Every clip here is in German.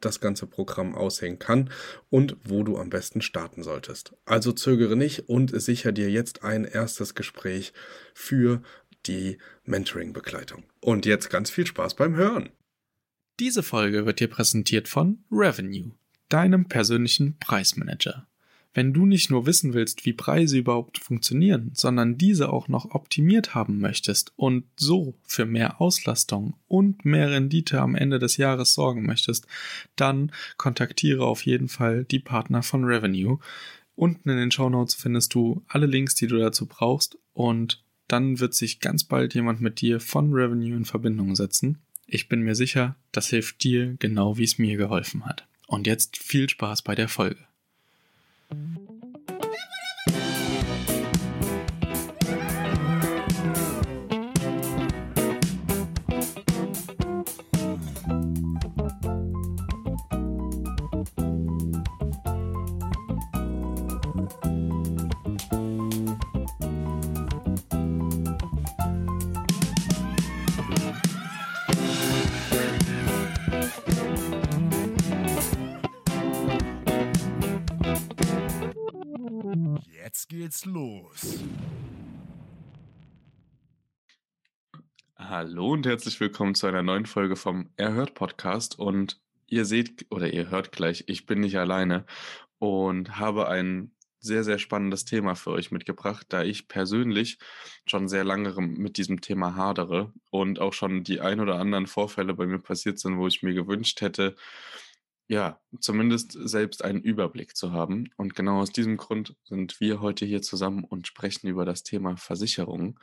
das ganze Programm aussehen kann und wo du am besten starten solltest. Also zögere nicht und sicher dir jetzt ein erstes Gespräch für die Mentoring-Begleitung. Und jetzt ganz viel Spaß beim Hören. Diese Folge wird dir präsentiert von Revenue, deinem persönlichen Preismanager. Wenn du nicht nur wissen willst, wie Preise überhaupt funktionieren, sondern diese auch noch optimiert haben möchtest und so für mehr Auslastung und mehr Rendite am Ende des Jahres sorgen möchtest, dann kontaktiere auf jeden Fall die Partner von Revenue. Unten in den Show Notes findest du alle Links, die du dazu brauchst und dann wird sich ganz bald jemand mit dir von Revenue in Verbindung setzen. Ich bin mir sicher, das hilft dir genau wie es mir geholfen hat. Und jetzt viel Spaß bei der Folge. Mm-hmm. Hallo und herzlich willkommen zu einer neuen Folge vom Erhört Podcast. Und ihr seht oder ihr hört gleich, ich bin nicht alleine und habe ein sehr, sehr spannendes Thema für euch mitgebracht, da ich persönlich schon sehr lange mit diesem Thema hadere und auch schon die ein oder anderen Vorfälle bei mir passiert sind, wo ich mir gewünscht hätte, ja, zumindest selbst einen Überblick zu haben. Und genau aus diesem Grund sind wir heute hier zusammen und sprechen über das Thema Versicherung.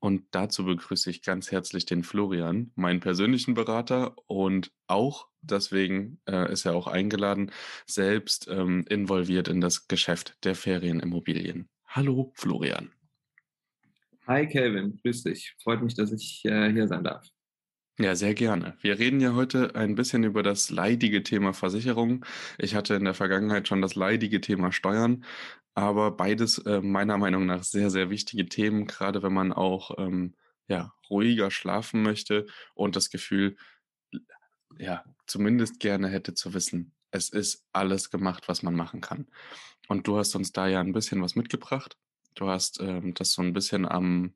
Und dazu begrüße ich ganz herzlich den Florian, meinen persönlichen Berater und auch, deswegen äh, ist er auch eingeladen, selbst ähm, involviert in das Geschäft der Ferienimmobilien. Hallo Florian. Hi Kelvin, grüß dich. Freut mich, dass ich äh, hier sein darf. Ja, sehr gerne. Wir reden ja heute ein bisschen über das leidige Thema Versicherung. Ich hatte in der Vergangenheit schon das leidige Thema Steuern, aber beides äh, meiner Meinung nach sehr, sehr wichtige Themen, gerade wenn man auch ähm, ja, ruhiger schlafen möchte und das Gefühl, ja, zumindest gerne hätte zu wissen, es ist alles gemacht, was man machen kann. Und du hast uns da ja ein bisschen was mitgebracht. Du hast ähm, das so ein bisschen am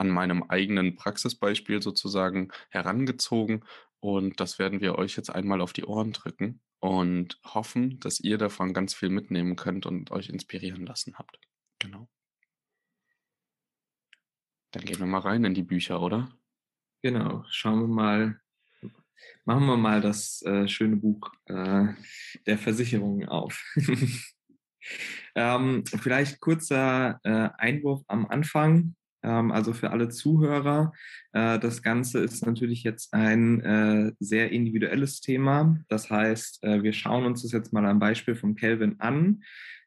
an meinem eigenen Praxisbeispiel sozusagen herangezogen. Und das werden wir euch jetzt einmal auf die Ohren drücken und hoffen, dass ihr davon ganz viel mitnehmen könnt und euch inspirieren lassen habt. Genau. Dann gehen wir mal rein in die Bücher, oder? Genau, schauen wir mal, machen wir mal das äh, schöne Buch äh, der Versicherungen auf. ähm, vielleicht kurzer äh, Einwurf am Anfang. Ähm, also für alle Zuhörer. Äh, das Ganze ist natürlich jetzt ein äh, sehr individuelles Thema. Das heißt, äh, wir schauen uns das jetzt mal am Beispiel von Kelvin an.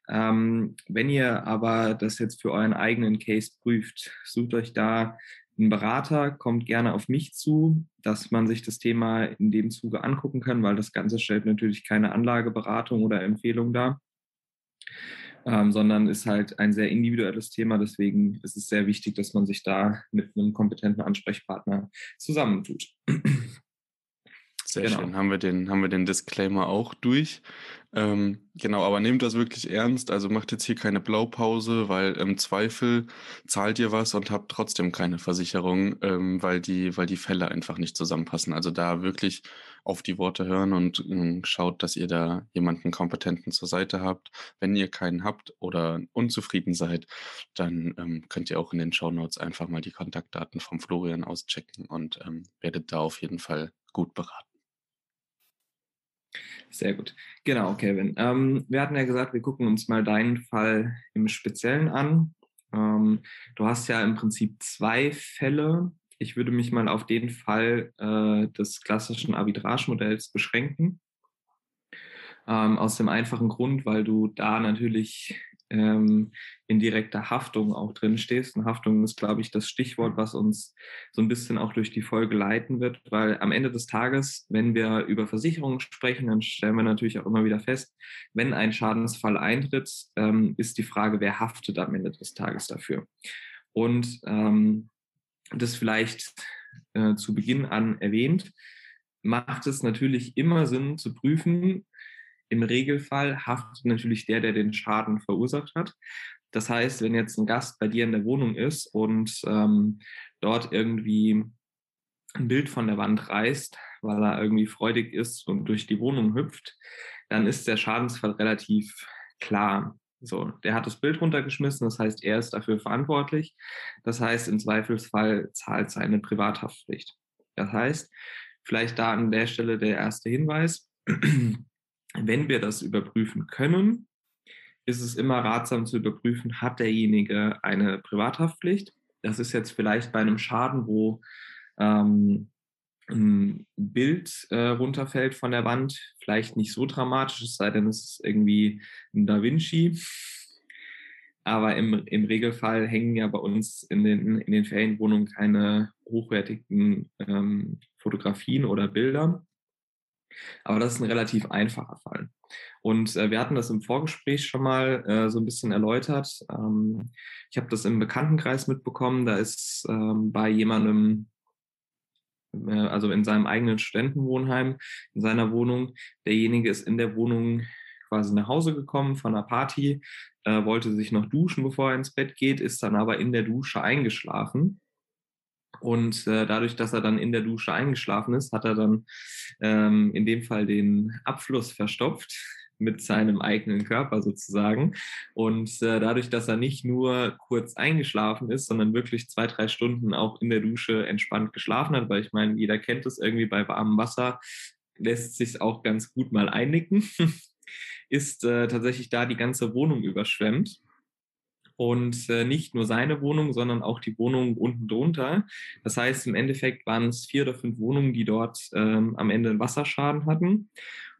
Ähm, wenn ihr aber das jetzt für euren eigenen Case prüft, sucht euch da einen Berater, kommt gerne auf mich zu, dass man sich das Thema in dem Zuge angucken kann, weil das Ganze stellt natürlich keine Anlageberatung oder Empfehlung dar ähm, sondern ist halt ein sehr individuelles Thema. Deswegen ist es sehr wichtig, dass man sich da mit einem kompetenten Ansprechpartner zusammentut. Sehr genau. schön. Haben wir, den, haben wir den Disclaimer auch durch. Ähm, genau, aber nehmt das wirklich ernst. Also macht jetzt hier keine Blaupause, weil im Zweifel zahlt ihr was und habt trotzdem keine Versicherung, ähm, weil, die, weil die Fälle einfach nicht zusammenpassen. Also da wirklich auf die Worte hören und äh, schaut, dass ihr da jemanden Kompetenten zur Seite habt. Wenn ihr keinen habt oder unzufrieden seid, dann ähm, könnt ihr auch in den Show Notes einfach mal die Kontaktdaten vom Florian auschecken und ähm, werdet da auf jeden Fall gut beraten. Sehr gut. Genau, Kevin. Ähm, wir hatten ja gesagt, wir gucken uns mal deinen Fall im Speziellen an. Ähm, du hast ja im Prinzip zwei Fälle. Ich würde mich mal auf den Fall äh, des klassischen Arbitragemodells beschränken. Ähm, aus dem einfachen Grund, weil du da natürlich ähm, in direkter Haftung auch drin stehst. Und Haftung ist, glaube ich, das Stichwort, was uns so ein bisschen auch durch die Folge leiten wird, weil am Ende des Tages, wenn wir über Versicherungen sprechen, dann stellen wir natürlich auch immer wieder fest, wenn ein Schadensfall eintritt, ähm, ist die Frage, wer haftet am Ende des Tages dafür. Und ähm, das vielleicht äh, zu Beginn an erwähnt, macht es natürlich immer Sinn zu prüfen, im Regelfall haftet natürlich der, der den Schaden verursacht hat. Das heißt, wenn jetzt ein Gast bei dir in der Wohnung ist und ähm, dort irgendwie ein Bild von der Wand reißt, weil er irgendwie freudig ist und durch die Wohnung hüpft, dann ist der Schadensfall relativ klar. So, der hat das Bild runtergeschmissen, das heißt, er ist dafür verantwortlich. Das heißt, im Zweifelsfall zahlt seine Privathaftpflicht. Das heißt, vielleicht da an der Stelle der erste Hinweis. Wenn wir das überprüfen können, ist es immer ratsam zu überprüfen, hat derjenige eine Privathaftpflicht. Das ist jetzt vielleicht bei einem Schaden, wo ähm, ein Bild äh, runterfällt von der Wand, vielleicht nicht so dramatisch, es sei denn, es ist irgendwie ein Da Vinci. Aber im, im Regelfall hängen ja bei uns in den, in den Ferienwohnungen keine hochwertigen ähm, Fotografien oder Bilder. Aber das ist ein relativ einfacher Fall. Und äh, wir hatten das im Vorgespräch schon mal äh, so ein bisschen erläutert. Ähm, ich habe das im Bekanntenkreis mitbekommen. Da ist ähm, bei jemandem, äh, also in seinem eigenen Studentenwohnheim, in seiner Wohnung, derjenige ist in der Wohnung quasi nach Hause gekommen von einer Party, äh, wollte sich noch duschen, bevor er ins Bett geht, ist dann aber in der Dusche eingeschlafen und äh, dadurch, dass er dann in der Dusche eingeschlafen ist, hat er dann ähm, in dem Fall den Abfluss verstopft mit seinem eigenen Körper sozusagen. Und äh, dadurch, dass er nicht nur kurz eingeschlafen ist, sondern wirklich zwei, drei Stunden auch in der Dusche entspannt geschlafen hat, weil ich meine, jeder kennt es irgendwie bei warmem Wasser, lässt sich auch ganz gut mal einnicken, ist äh, tatsächlich da die ganze Wohnung überschwemmt und äh, nicht nur seine Wohnung, sondern auch die Wohnung unten drunter. Das heißt, im Endeffekt waren es vier oder fünf Wohnungen, die dort ähm, am Ende einen Wasserschaden hatten.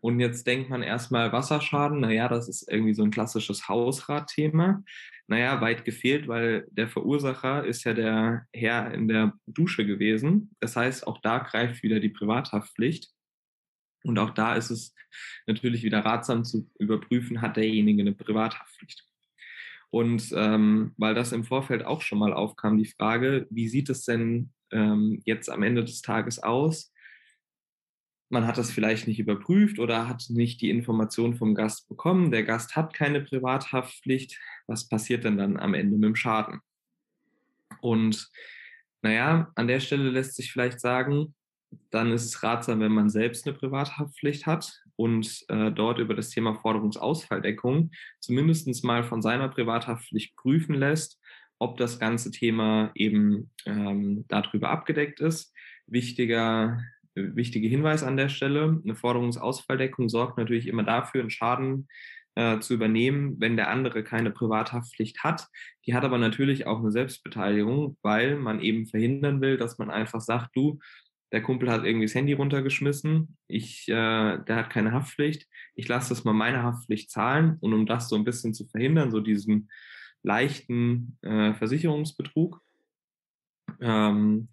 Und jetzt denkt man erstmal Wasserschaden, naja, das ist irgendwie so ein klassisches Hausratthema. Naja, weit gefehlt, weil der Verursacher ist ja der Herr in der Dusche gewesen. Das heißt, auch da greift wieder die Privathaftpflicht. Und auch da ist es natürlich wieder ratsam zu überprüfen, hat derjenige eine Privathaftpflicht. Und ähm, weil das im Vorfeld auch schon mal aufkam, die Frage, wie sieht es denn ähm, jetzt am Ende des Tages aus? Man hat das vielleicht nicht überprüft oder hat nicht die Information vom Gast bekommen. Der Gast hat keine Privathaftpflicht. Was passiert denn dann am Ende mit dem Schaden? Und naja, an der Stelle lässt sich vielleicht sagen, dann ist es ratsam, wenn man selbst eine Privathaftpflicht hat und äh, dort über das Thema Forderungsausfalldeckung zumindest mal von seiner Privathaftpflicht prüfen lässt, ob das ganze Thema eben ähm, darüber abgedeckt ist. Wichtiger, wichtiger Hinweis an der Stelle, eine Forderungsausfalldeckung sorgt natürlich immer dafür, einen Schaden äh, zu übernehmen, wenn der andere keine Privathaftpflicht hat. Die hat aber natürlich auch eine Selbstbeteiligung, weil man eben verhindern will, dass man einfach sagt, du, der Kumpel hat irgendwie das Handy runtergeschmissen, ich, äh, der hat keine Haftpflicht, ich lasse das mal meine Haftpflicht zahlen und um das so ein bisschen zu verhindern, so diesen leichten äh, Versicherungsbetrug, ähm,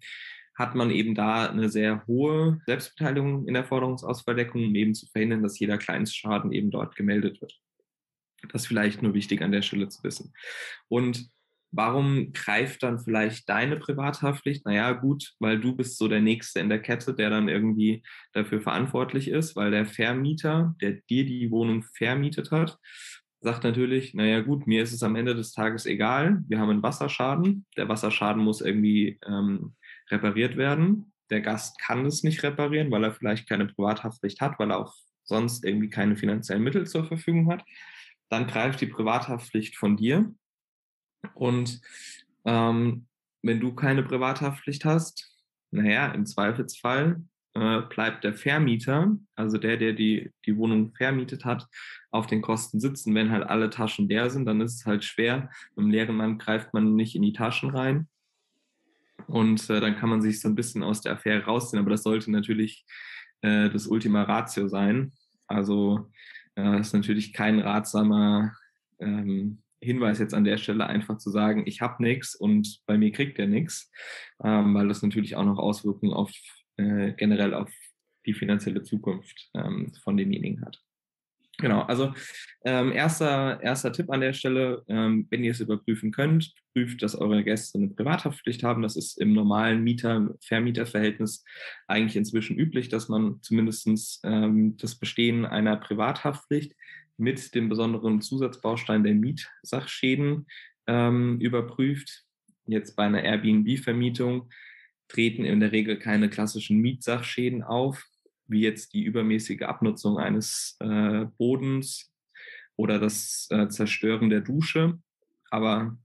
hat man eben da eine sehr hohe Selbstbeteiligung in der Forderungsausfalldeckung, um eben zu verhindern, dass jeder Kleinstschaden eben dort gemeldet wird. Das ist vielleicht nur wichtig an der Stelle zu wissen. Und Warum greift dann vielleicht deine Privathaftpflicht? Naja, gut, weil du bist so der Nächste in der Kette, der dann irgendwie dafür verantwortlich ist, weil der Vermieter, der dir die Wohnung vermietet hat, sagt natürlich, naja gut, mir ist es am Ende des Tages egal, wir haben einen Wasserschaden, der Wasserschaden muss irgendwie ähm, repariert werden. Der Gast kann es nicht reparieren, weil er vielleicht keine Privathaftpflicht hat, weil er auch sonst irgendwie keine finanziellen Mittel zur Verfügung hat. Dann greift die Privathaftpflicht von dir und ähm, wenn du keine Privathaftpflicht hast, naja, im Zweifelsfall äh, bleibt der Vermieter, also der, der die, die Wohnung vermietet hat, auf den Kosten sitzen. Wenn halt alle Taschen leer sind, dann ist es halt schwer. Im leeren Mann greift man nicht in die Taschen rein. Und äh, dann kann man sich so ein bisschen aus der Affäre rausziehen. Aber das sollte natürlich äh, das Ultima Ratio sein. Also äh, ist natürlich kein ratsamer ähm, Hinweis jetzt an der Stelle einfach zu sagen, ich habe nichts und bei mir kriegt er nichts, ähm, weil das natürlich auch noch Auswirkungen auf äh, generell auf die finanzielle Zukunft ähm, von demjenigen hat. Genau, also ähm, erster, erster Tipp an der Stelle, ähm, wenn ihr es überprüfen könnt, prüft, dass eure Gäste eine Privathaftpflicht haben. Das ist im normalen Mieter-Vermieter-Verhältnis eigentlich inzwischen üblich, dass man zumindest ähm, das Bestehen einer Privathaftpflicht mit dem besonderen Zusatzbaustein der Mietsachschäden ähm, überprüft. Jetzt bei einer Airbnb-Vermietung treten in der Regel keine klassischen Mietsachschäden auf, wie jetzt die übermäßige Abnutzung eines äh, Bodens oder das äh, Zerstören der Dusche. Aber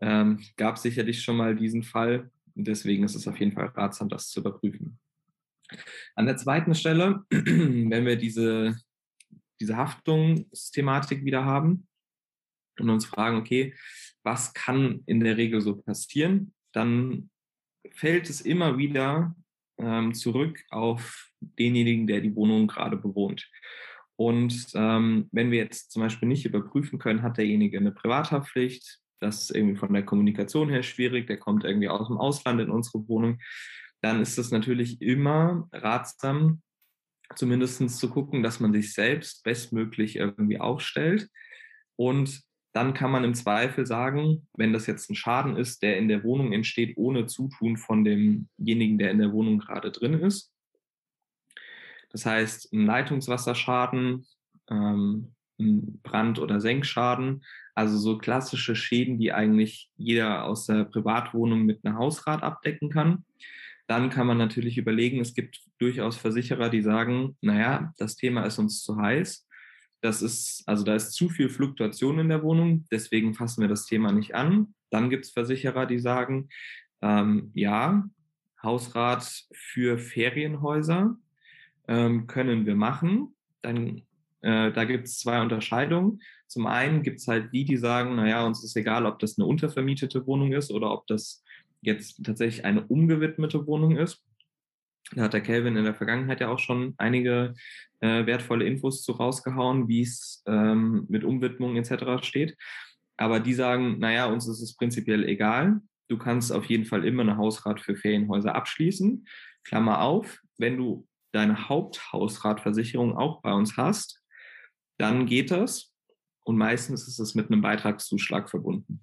ähm, gab sicherlich schon mal diesen Fall. Deswegen ist es auf jeden Fall ratsam, das zu überprüfen. An der zweiten Stelle, wenn wir diese diese Haftungsthematik wieder haben und uns fragen, okay, was kann in der Regel so passieren, dann fällt es immer wieder ähm, zurück auf denjenigen, der die Wohnung gerade bewohnt. Und ähm, wenn wir jetzt zum Beispiel nicht überprüfen können, hat derjenige eine Privathaftpflicht, das ist irgendwie von der Kommunikation her schwierig, der kommt irgendwie aus dem Ausland in unsere Wohnung, dann ist es natürlich immer ratsam, zumindest zu gucken, dass man sich selbst bestmöglich irgendwie aufstellt. Und dann kann man im Zweifel sagen, wenn das jetzt ein Schaden ist, der in der Wohnung entsteht, ohne Zutun von demjenigen, der in der Wohnung gerade drin ist. Das heißt, ein Leitungswasserschaden, ähm, ein Brand- oder Senkschaden, also so klassische Schäden, die eigentlich jeder aus der Privatwohnung mit einem Hausrat abdecken kann. Dann kann man natürlich überlegen, es gibt durchaus Versicherer, die sagen, naja, das Thema ist uns zu heiß. Das ist, also da ist zu viel Fluktuation in der Wohnung, deswegen fassen wir das Thema nicht an. Dann gibt es Versicherer, die sagen, ähm, ja, Hausrat für Ferienhäuser ähm, können wir machen. Dann äh, da gibt es zwei Unterscheidungen. Zum einen gibt es halt die, die sagen, naja, uns ist egal, ob das eine untervermietete Wohnung ist oder ob das jetzt tatsächlich eine umgewidmete Wohnung ist. Da hat der Kelvin in der Vergangenheit ja auch schon einige äh, wertvolle Infos zu rausgehauen, wie es ähm, mit Umwidmung etc. steht. Aber die sagen, naja, uns ist es prinzipiell egal. Du kannst auf jeden Fall immer eine Hausrat für Ferienhäuser abschließen. Klammer auf, wenn du deine Haupthausratversicherung auch bei uns hast, dann geht das. Und meistens ist es mit einem Beitragszuschlag verbunden.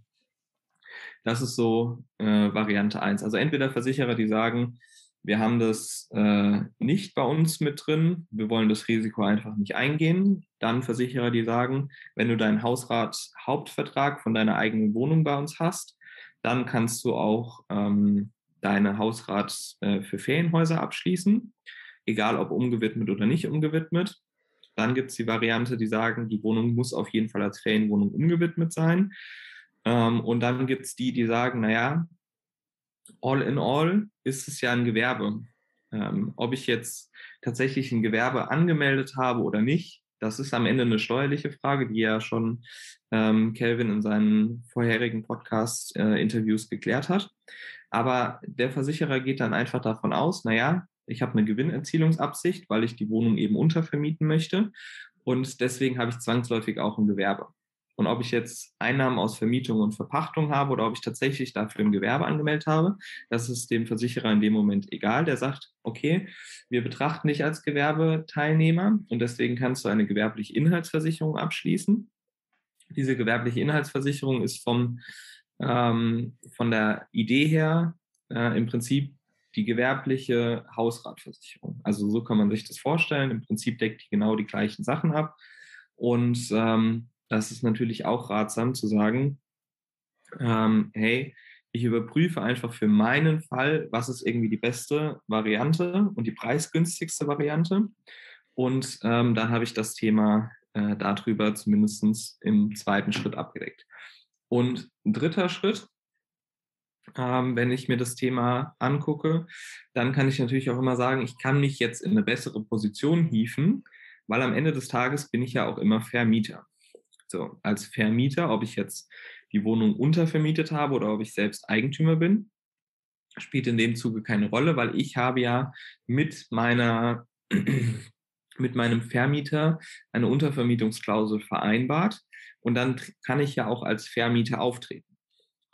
Das ist so äh, Variante 1. Also entweder Versicherer, die sagen, wir haben das äh, nicht bei uns mit drin, wir wollen das Risiko einfach nicht eingehen. Dann Versicherer, die sagen, wenn du deinen Hausrat-Hauptvertrag von deiner eigenen Wohnung bei uns hast, dann kannst du auch ähm, deine Hausrat äh, für Ferienhäuser abschließen, egal ob umgewidmet oder nicht umgewidmet. Dann gibt es die Variante, die sagen, die Wohnung muss auf jeden Fall als Ferienwohnung umgewidmet sein. Ähm, und dann gibt es die, die sagen, naja, all in all ist es ja ein Gewerbe. Ähm, ob ich jetzt tatsächlich ein Gewerbe angemeldet habe oder nicht, das ist am Ende eine steuerliche Frage, die ja schon ähm, Kelvin in seinen vorherigen Podcast-Interviews äh, geklärt hat. Aber der Versicherer geht dann einfach davon aus, naja, ich habe eine Gewinnerzielungsabsicht, weil ich die Wohnung eben untervermieten möchte. Und deswegen habe ich zwangsläufig auch ein Gewerbe. Und ob ich jetzt Einnahmen aus Vermietung und Verpachtung habe oder ob ich tatsächlich dafür ein Gewerbe angemeldet habe, das ist dem Versicherer in dem Moment egal. Der sagt, okay, wir betrachten dich als Gewerbeteilnehmer und deswegen kannst du eine gewerbliche Inhaltsversicherung abschließen. Diese gewerbliche Inhaltsversicherung ist vom, ähm, von der Idee her äh, im Prinzip die gewerbliche Hausratversicherung. Also so kann man sich das vorstellen. Im Prinzip deckt die genau die gleichen Sachen ab. Und ähm, das ist natürlich auch ratsam zu sagen, ähm, hey, ich überprüfe einfach für meinen Fall, was ist irgendwie die beste Variante und die preisgünstigste Variante. Und ähm, dann habe ich das Thema äh, darüber zumindest im zweiten Schritt abgedeckt. Und dritter Schritt, ähm, wenn ich mir das Thema angucke, dann kann ich natürlich auch immer sagen, ich kann mich jetzt in eine bessere Position hieven, weil am Ende des Tages bin ich ja auch immer Vermieter. So, als Vermieter, ob ich jetzt die Wohnung untervermietet habe oder ob ich selbst Eigentümer bin, spielt in dem Zuge keine Rolle, weil ich habe ja mit meiner mit meinem Vermieter eine Untervermietungsklausel vereinbart und dann kann ich ja auch als Vermieter auftreten.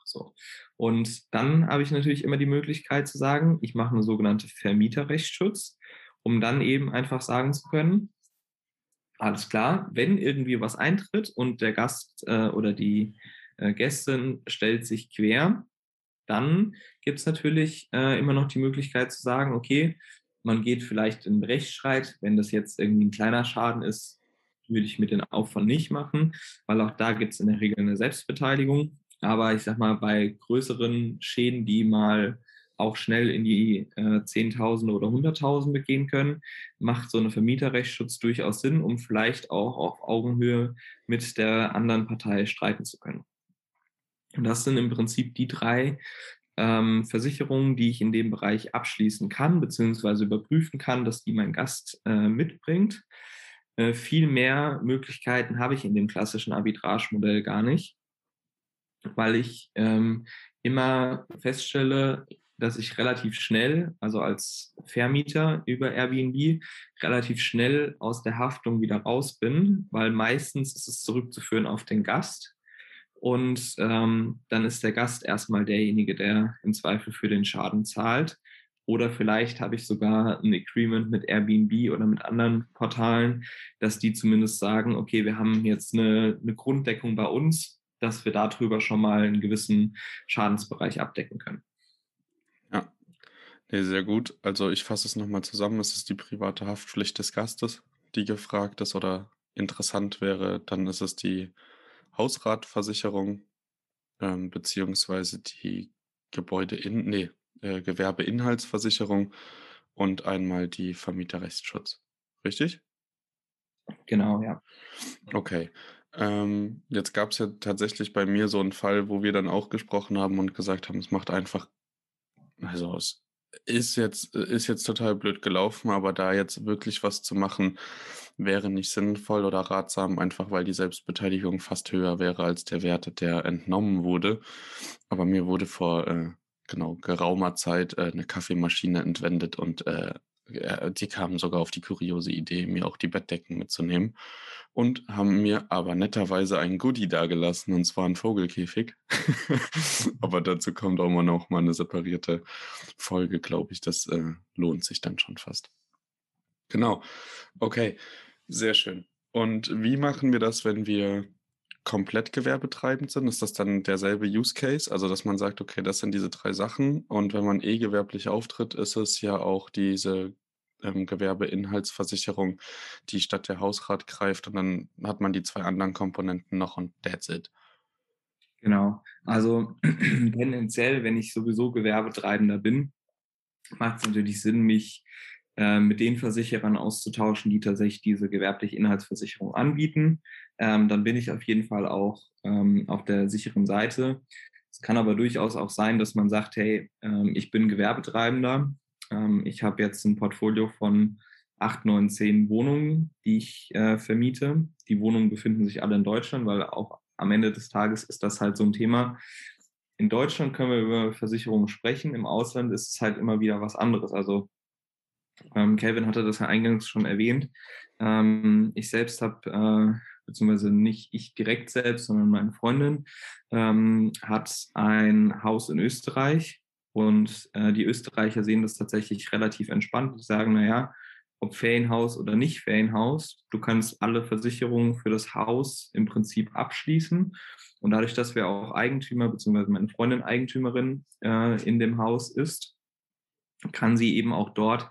So. Und dann habe ich natürlich immer die Möglichkeit zu sagen, ich mache eine sogenannte Vermieterrechtsschutz, um dann eben einfach sagen zu können, alles klar, wenn irgendwie was eintritt und der Gast äh, oder die äh, Gästin stellt sich quer, dann gibt es natürlich äh, immer noch die Möglichkeit zu sagen, okay, man geht vielleicht in Rechtsstreit, wenn das jetzt irgendwie ein kleiner Schaden ist, würde ich mit den Aufwand nicht machen, weil auch da gibt es in der Regel eine Selbstbeteiligung. Aber ich sag mal, bei größeren Schäden, die mal auch schnell in die äh, Zehntausende oder Hunderttausende gehen können, macht so eine Vermieterrechtsschutz durchaus Sinn, um vielleicht auch auf Augenhöhe mit der anderen Partei streiten zu können. Und das sind im Prinzip die drei ähm, Versicherungen, die ich in dem Bereich abschließen kann, beziehungsweise überprüfen kann, dass die mein Gast äh, mitbringt. Äh, viel mehr Möglichkeiten habe ich in dem klassischen Arbitragemodell gar nicht, weil ich ähm, immer feststelle, dass ich relativ schnell, also als Vermieter über Airbnb, relativ schnell aus der Haftung wieder raus bin, weil meistens ist es zurückzuführen auf den Gast. Und ähm, dann ist der Gast erstmal derjenige, der im Zweifel für den Schaden zahlt. Oder vielleicht habe ich sogar ein Agreement mit Airbnb oder mit anderen Portalen, dass die zumindest sagen, okay, wir haben jetzt eine, eine Grunddeckung bei uns, dass wir darüber schon mal einen gewissen Schadensbereich abdecken können. Nee, sehr gut. Also ich fasse es nochmal zusammen. Es ist die private Haftpflicht des Gastes, die gefragt ist oder interessant wäre. Dann ist es die Hausratversicherung ähm, beziehungsweise die Gebäude in, nee, äh, Gewerbeinhaltsversicherung und einmal die Vermieterrechtsschutz. Richtig? Genau, ja. Okay. Ähm, jetzt gab es ja tatsächlich bei mir so einen Fall, wo wir dann auch gesprochen haben und gesagt haben, es macht einfach, also es ist jetzt, ist jetzt total blöd gelaufen, aber da jetzt wirklich was zu machen, wäre nicht sinnvoll oder ratsam, einfach weil die Selbstbeteiligung fast höher wäre als der Wert, der entnommen wurde. Aber mir wurde vor äh, genau geraumer Zeit äh, eine Kaffeemaschine entwendet und äh, die kamen sogar auf die kuriose Idee, mir auch die Bettdecken mitzunehmen und haben mir aber netterweise ein Goodie dagelassen, und zwar ein Vogelkäfig. aber dazu kommt auch mal noch mal eine separierte Folge, glaube ich. Das äh, lohnt sich dann schon fast. Genau. Okay, sehr schön. Und wie machen wir das, wenn wir komplett gewerbetreibend sind? Ist das dann derselbe Use Case? Also, dass man sagt, okay, das sind diese drei Sachen. Und wenn man eh gewerblich auftritt, ist es ja auch diese ähm, Gewerbeinhaltsversicherung, die statt der Hausrat greift. Und dann hat man die zwei anderen Komponenten noch und that's it. Genau. Also tendenziell, wenn ich sowieso Gewerbetreibender bin, macht es natürlich Sinn, mich mit den Versicherern auszutauschen, die tatsächlich diese gewerbliche Inhaltsversicherung anbieten. Ähm, dann bin ich auf jeden Fall auch ähm, auf der sicheren Seite. Es kann aber durchaus auch sein, dass man sagt, hey, ähm, ich bin Gewerbetreibender. Ähm, ich habe jetzt ein Portfolio von acht, neun, zehn Wohnungen, die ich äh, vermiete. Die Wohnungen befinden sich alle in Deutschland, weil auch am Ende des Tages ist das halt so ein Thema. In Deutschland können wir über Versicherungen sprechen, im Ausland ist es halt immer wieder was anderes. Also ähm, Calvin hatte das ja eingangs schon erwähnt. Ähm, ich selbst habe, äh, beziehungsweise nicht ich direkt selbst, sondern meine Freundin, ähm, hat ein Haus in Österreich und äh, die Österreicher sehen das tatsächlich relativ entspannt. Die sagen, naja, ob Ferienhaus oder nicht Ferienhaus, du kannst alle Versicherungen für das Haus im Prinzip abschließen. Und dadurch, dass wir auch Eigentümer, beziehungsweise meine Freundin Eigentümerin äh, in dem Haus ist, kann sie eben auch dort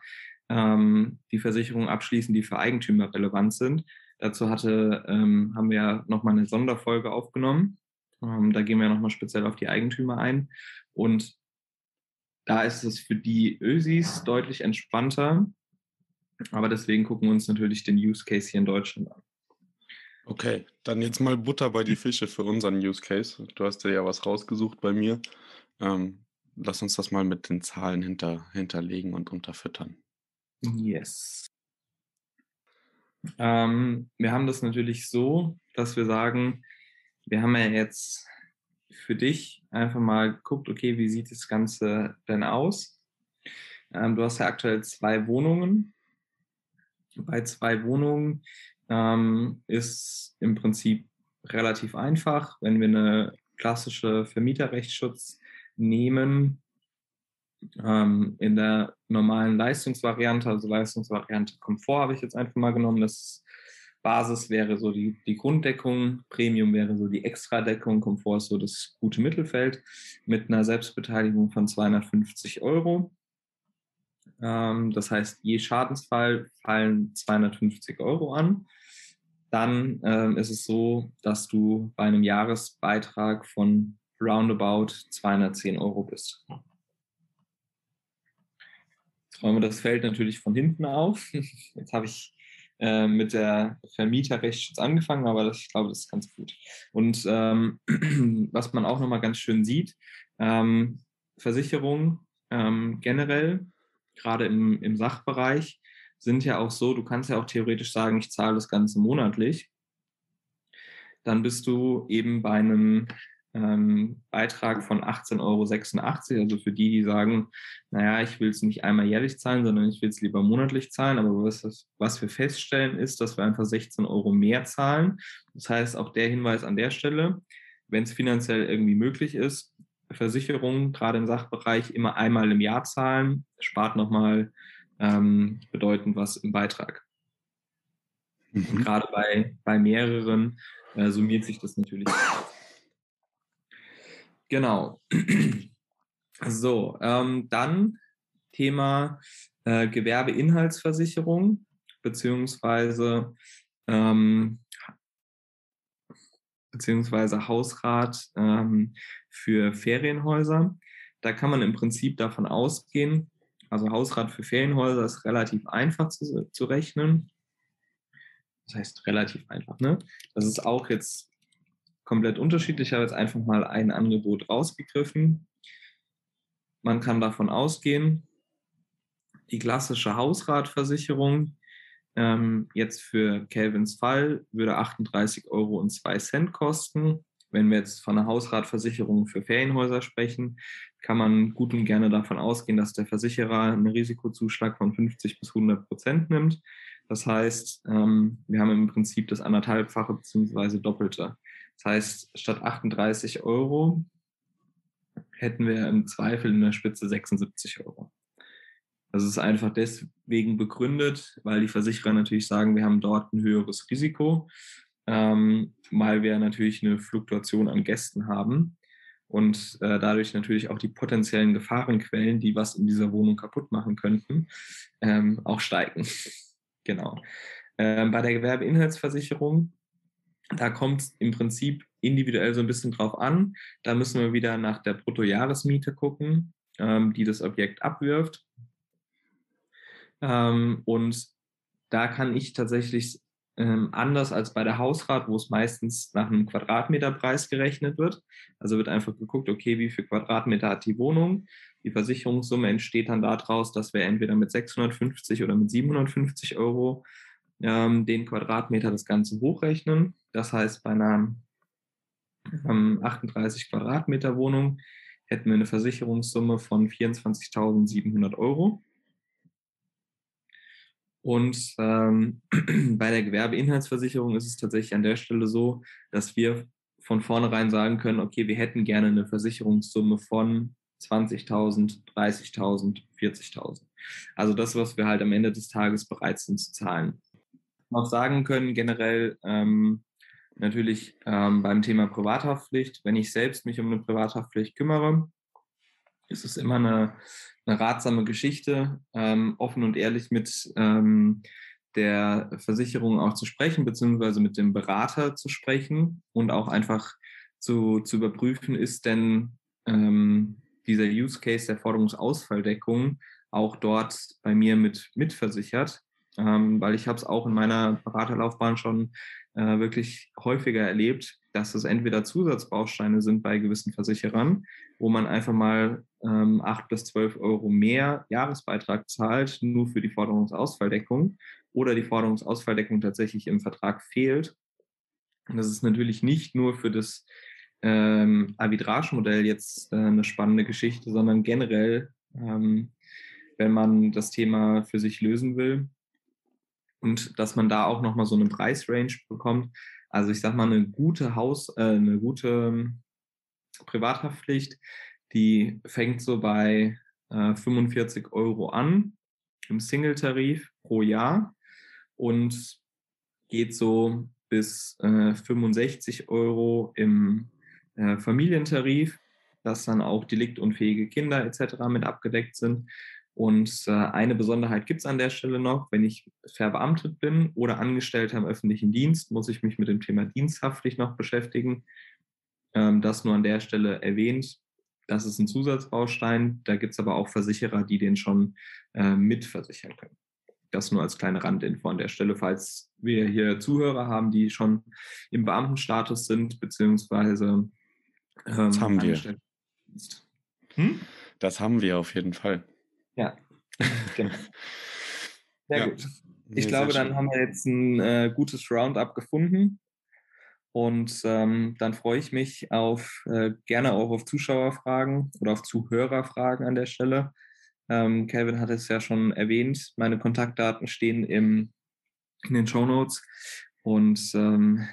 ähm, die Versicherungen abschließen, die für Eigentümer relevant sind. Dazu hatte, ähm, haben wir ja nochmal eine Sonderfolge aufgenommen. Ähm, da gehen wir nochmal speziell auf die Eigentümer ein. Und da ist es für die Ösis deutlich entspannter. Aber deswegen gucken wir uns natürlich den Use Case hier in Deutschland an. Okay, dann jetzt mal Butter bei die Fische für unseren Use Case. Du hast ja was rausgesucht bei mir. Ähm, lass uns das mal mit den Zahlen hinter, hinterlegen und unterfüttern. Yes. Ähm, wir haben das natürlich so, dass wir sagen, wir haben ja jetzt für dich einfach mal geguckt, okay, wie sieht das Ganze denn aus? Ähm, du hast ja aktuell zwei Wohnungen bei zwei Wohnungen ähm, ist im Prinzip relativ einfach. Wenn wir eine klassische Vermieterrechtsschutz nehmen, ähm, in der normalen Leistungsvariante, also Leistungsvariante Komfort habe ich jetzt einfach mal genommen. Das Basis wäre so die, die Grunddeckung, Premium wäre so die Extradeckung, Komfort ist so das gute Mittelfeld mit einer Selbstbeteiligung von 250 Euro. Ähm, das heißt, je Schadensfall fallen 250 Euro an. Dann ähm, ist es so, dass du bei einem Jahresbeitrag von roundabout 210 Euro bist. Wir das Feld natürlich von hinten auf. Jetzt habe ich äh, mit der Vermieterrechtsschutz angefangen, aber das, ich glaube, das ist ganz gut. Und ähm, was man auch nochmal ganz schön sieht, ähm, Versicherungen ähm, generell, gerade im, im Sachbereich, sind ja auch so, du kannst ja auch theoretisch sagen, ich zahle das Ganze monatlich. Dann bist du eben bei einem ähm, Beitrag von 18,86 Euro. Also für die, die sagen, naja, ich will es nicht einmal jährlich zahlen, sondern ich will es lieber monatlich zahlen. Aber was, was wir feststellen, ist, dass wir einfach 16 Euro mehr zahlen. Das heißt, auch der Hinweis an der Stelle, wenn es finanziell irgendwie möglich ist, Versicherungen, gerade im Sachbereich, immer einmal im Jahr zahlen, spart nochmal ähm, bedeutend was im Beitrag. Mhm. Und gerade bei, bei mehreren äh, summiert sich das natürlich. Genau. So, ähm, dann Thema äh, Gewerbeinhaltsversicherung beziehungsweise ähm, beziehungsweise Hausrat ähm, für Ferienhäuser. Da kann man im Prinzip davon ausgehen, also Hausrat für Ferienhäuser ist relativ einfach zu, zu rechnen. Das heißt relativ einfach, ne? Das ist auch jetzt komplett unterschiedlich. Ich habe jetzt einfach mal ein Angebot rausgegriffen. Man kann davon ausgehen, die klassische Hausratversicherung ähm, jetzt für Calvins Fall würde 38 Euro und 2 Cent kosten. Wenn wir jetzt von einer Hausratversicherung für Ferienhäuser sprechen, kann man gut und gerne davon ausgehen, dass der Versicherer einen Risikozuschlag von 50 bis 100 Prozent nimmt. Das heißt, ähm, wir haben im Prinzip das anderthalbfache bzw. doppelte. Das heißt, statt 38 Euro hätten wir im Zweifel in der Spitze 76 Euro. Das ist einfach deswegen begründet, weil die Versicherer natürlich sagen, wir haben dort ein höheres Risiko, ähm, weil wir natürlich eine Fluktuation an Gästen haben und äh, dadurch natürlich auch die potenziellen Gefahrenquellen, die was in dieser Wohnung kaputt machen könnten, ähm, auch steigen. genau. Ähm, bei der Gewerbeinhaltsversicherung da kommt es im Prinzip individuell so ein bisschen drauf an. Da müssen wir wieder nach der Bruttojahresmiete gucken, ähm, die das Objekt abwirft. Ähm, und da kann ich tatsächlich ähm, anders als bei der Hausrat, wo es meistens nach einem Quadratmeterpreis gerechnet wird. Also wird einfach geguckt, okay, wie viel Quadratmeter hat die Wohnung. Die Versicherungssumme entsteht dann daraus, dass wir entweder mit 650 oder mit 750 Euro ähm, den Quadratmeter das Ganze hochrechnen. Das heißt, bei einer ähm, 38 Quadratmeter Wohnung hätten wir eine Versicherungssumme von 24.700 Euro. Und ähm, bei der Gewerbeinhaltsversicherung ist es tatsächlich an der Stelle so, dass wir von vornherein sagen können, okay, wir hätten gerne eine Versicherungssumme von 20.000, 30.000, 40.000. Also das, was wir halt am Ende des Tages bereit sind zu zahlen noch sagen können, generell ähm, natürlich ähm, beim Thema Privathaftpflicht, wenn ich selbst mich um eine Privathaftpflicht kümmere, ist es immer eine, eine ratsame Geschichte, ähm, offen und ehrlich mit ähm, der Versicherung auch zu sprechen, beziehungsweise mit dem Berater zu sprechen und auch einfach zu, zu überprüfen, ist denn ähm, dieser Use Case der Forderungsausfalldeckung auch dort bei mir mit mitversichert ähm, weil ich habe es auch in meiner Beraterlaufbahn schon äh, wirklich häufiger erlebt, dass es entweder Zusatzbausteine sind bei gewissen Versicherern, wo man einfach mal ähm, 8 bis 12 Euro mehr Jahresbeitrag zahlt, nur für die Forderungsausfalldeckung, oder die Forderungsausfalldeckung tatsächlich im Vertrag fehlt. Und das ist natürlich nicht nur für das ähm, Arbitrage-Modell jetzt äh, eine spannende Geschichte, sondern generell, ähm, wenn man das Thema für sich lösen will, und dass man da auch nochmal so eine Preisrange bekommt. Also ich sag mal, eine gute Haus, äh, eine gute ähm, Privathaftpflicht, die fängt so bei äh, 45 Euro an im Single-Tarif pro Jahr und geht so bis äh, 65 Euro im äh, Familientarif, dass dann auch deliktunfähige Kinder etc. mit abgedeckt sind. Und äh, eine Besonderheit gibt es an der Stelle noch, wenn ich verbeamtet bin oder Angestellter im öffentlichen Dienst, muss ich mich mit dem Thema Diensthaftpflicht noch beschäftigen. Ähm, das nur an der Stelle erwähnt. Das ist ein Zusatzbaustein. Da gibt es aber auch Versicherer, die den schon äh, mitversichern können. Das nur als kleine Randinfo an der Stelle, falls wir hier Zuhörer haben, die schon im Beamtenstatus sind, beziehungsweise ähm, das haben wir. Hm? Das haben wir auf jeden Fall. Ja, genau. Sehr ja. gut. Ich nee, glaube, dann haben wir jetzt ein äh, gutes Roundup gefunden. Und ähm, dann freue ich mich auf äh, gerne auch auf Zuschauerfragen oder auf Zuhörerfragen an der Stelle. Ähm, Kevin hat es ja schon erwähnt. Meine Kontaktdaten stehen im, in den Show Notes. Und ähm,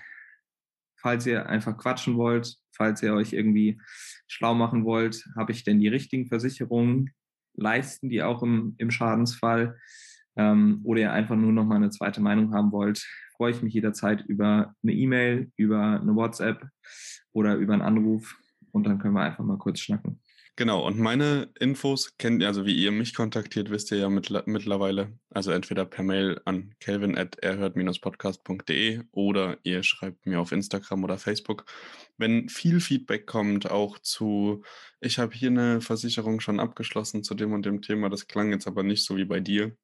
falls ihr einfach quatschen wollt, falls ihr euch irgendwie schlau machen wollt, habe ich denn die richtigen Versicherungen? Leisten die auch im, im Schadensfall? Ähm, oder ihr einfach nur noch mal eine zweite Meinung haben wollt, freue ich mich jederzeit über eine E-Mail, über eine WhatsApp oder über einen Anruf und dann können wir einfach mal kurz schnacken. Genau, und meine Infos kennt ihr, also wie ihr mich kontaktiert, wisst ihr ja mit, mittlerweile. Also entweder per Mail an kelvin.erhört-podcast.de oder ihr schreibt mir auf Instagram oder Facebook. Wenn viel Feedback kommt, auch zu, ich habe hier eine Versicherung schon abgeschlossen zu dem und dem Thema, das klang jetzt aber nicht so wie bei dir,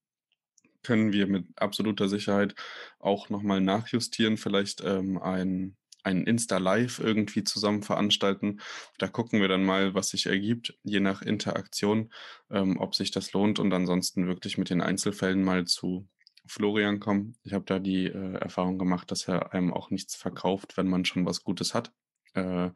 können wir mit absoluter Sicherheit auch nochmal nachjustieren, vielleicht ähm, ein ein Insta-Live irgendwie zusammen veranstalten. Da gucken wir dann mal, was sich ergibt, je nach Interaktion, ähm, ob sich das lohnt und ansonsten wirklich mit den Einzelfällen mal zu Florian kommen. Ich habe da die äh, Erfahrung gemacht, dass er einem auch nichts verkauft, wenn man schon was Gutes hat. Äh,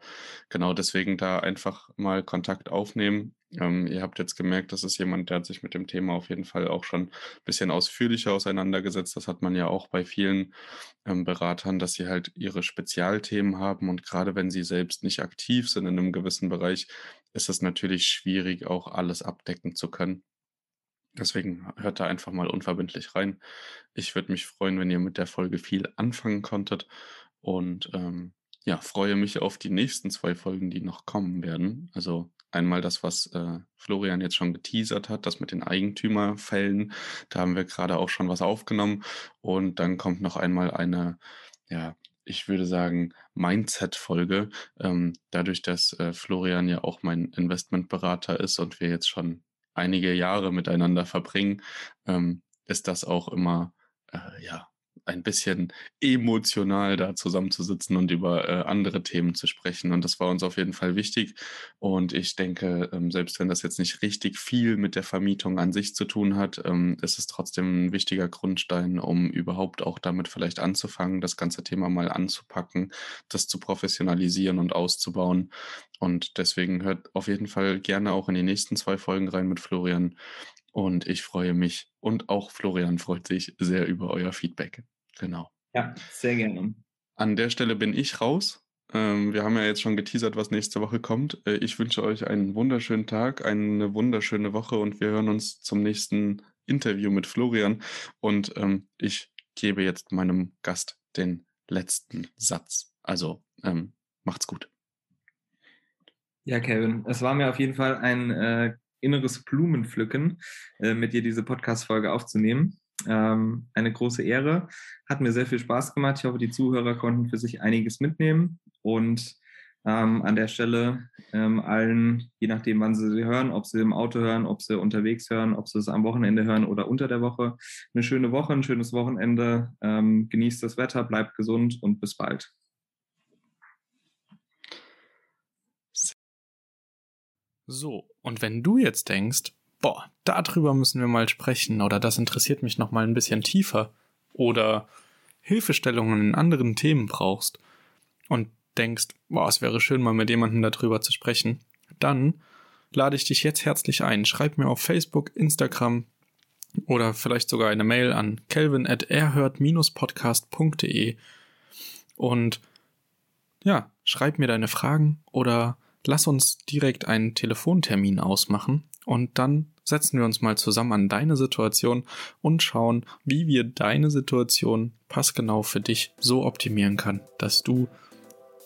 genau deswegen da einfach mal Kontakt aufnehmen. Ähm, ihr habt jetzt gemerkt, das ist jemand, der hat sich mit dem Thema auf jeden Fall auch schon ein bisschen ausführlicher auseinandergesetzt. Das hat man ja auch bei vielen ähm, Beratern, dass sie halt ihre Spezialthemen haben und gerade wenn sie selbst nicht aktiv sind in einem gewissen Bereich, ist es natürlich schwierig, auch alles abdecken zu können. Deswegen hört da einfach mal unverbindlich rein. Ich würde mich freuen, wenn ihr mit der Folge viel anfangen konntet und ähm, ja, freue mich auf die nächsten zwei Folgen, die noch kommen werden. Also einmal das, was äh, Florian jetzt schon geteasert hat, das mit den Eigentümerfällen. Da haben wir gerade auch schon was aufgenommen. Und dann kommt noch einmal eine, ja, ich würde sagen, Mindset-Folge. Ähm, dadurch, dass äh, Florian ja auch mein Investmentberater ist und wir jetzt schon einige Jahre miteinander verbringen, ähm, ist das auch immer, äh, ja, ein bisschen emotional da zusammenzusitzen und über äh, andere Themen zu sprechen. Und das war uns auf jeden Fall wichtig. Und ich denke, ähm, selbst wenn das jetzt nicht richtig viel mit der Vermietung an sich zu tun hat, ähm, ist es trotzdem ein wichtiger Grundstein, um überhaupt auch damit vielleicht anzufangen, das ganze Thema mal anzupacken, das zu professionalisieren und auszubauen. Und deswegen hört auf jeden Fall gerne auch in die nächsten zwei Folgen rein mit Florian. Und ich freue mich und auch Florian freut sich sehr über euer Feedback. Genau. Ja, sehr gerne. An der Stelle bin ich raus. Ähm, wir haben ja jetzt schon geteasert, was nächste Woche kommt. Äh, ich wünsche euch einen wunderschönen Tag, eine wunderschöne Woche und wir hören uns zum nächsten Interview mit Florian. Und ähm, ich gebe jetzt meinem Gast den letzten Satz. Also ähm, macht's gut. Ja, Kevin, es war mir auf jeden Fall ein äh, inneres Blumenpflücken, äh, mit dir diese Podcast-Folge aufzunehmen. Ähm, eine große Ehre. Hat mir sehr viel Spaß gemacht. Ich hoffe, die Zuhörer konnten für sich einiges mitnehmen. Und ähm, an der Stelle ähm, allen, je nachdem, wann sie sie hören, ob sie im Auto hören, ob sie unterwegs hören, ob sie es am Wochenende hören oder unter der Woche, eine schöne Woche, ein schönes Wochenende. Ähm, genießt das Wetter, bleibt gesund und bis bald. So, und wenn du jetzt denkst, boah, darüber müssen wir mal sprechen oder das interessiert mich noch mal ein bisschen tiefer. Oder Hilfestellungen in anderen Themen brauchst und denkst, boah, es wäre schön mal mit jemandem darüber zu sprechen, dann lade ich dich jetzt herzlich ein. Schreib mir auf Facebook, Instagram oder vielleicht sogar eine Mail an kelvin at erhört-podcast.de und ja, schreib mir deine Fragen oder lass uns direkt einen Telefontermin ausmachen und dann setzen wir uns mal zusammen an deine Situation und schauen, wie wir deine Situation passgenau für dich so optimieren kann, dass du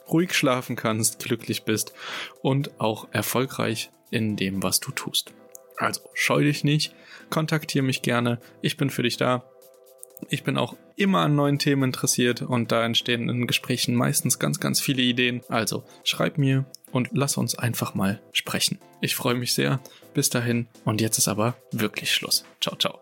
ruhig schlafen kannst, glücklich bist und auch erfolgreich in dem, was du tust. Also scheu dich nicht, kontaktiere mich gerne, ich bin für dich da. Ich bin auch immer an neuen Themen interessiert und da entstehen in Gesprächen meistens ganz, ganz viele Ideen. Also schreib mir und lass uns einfach mal sprechen. Ich freue mich sehr. Bis dahin und jetzt ist aber wirklich Schluss. Ciao, ciao.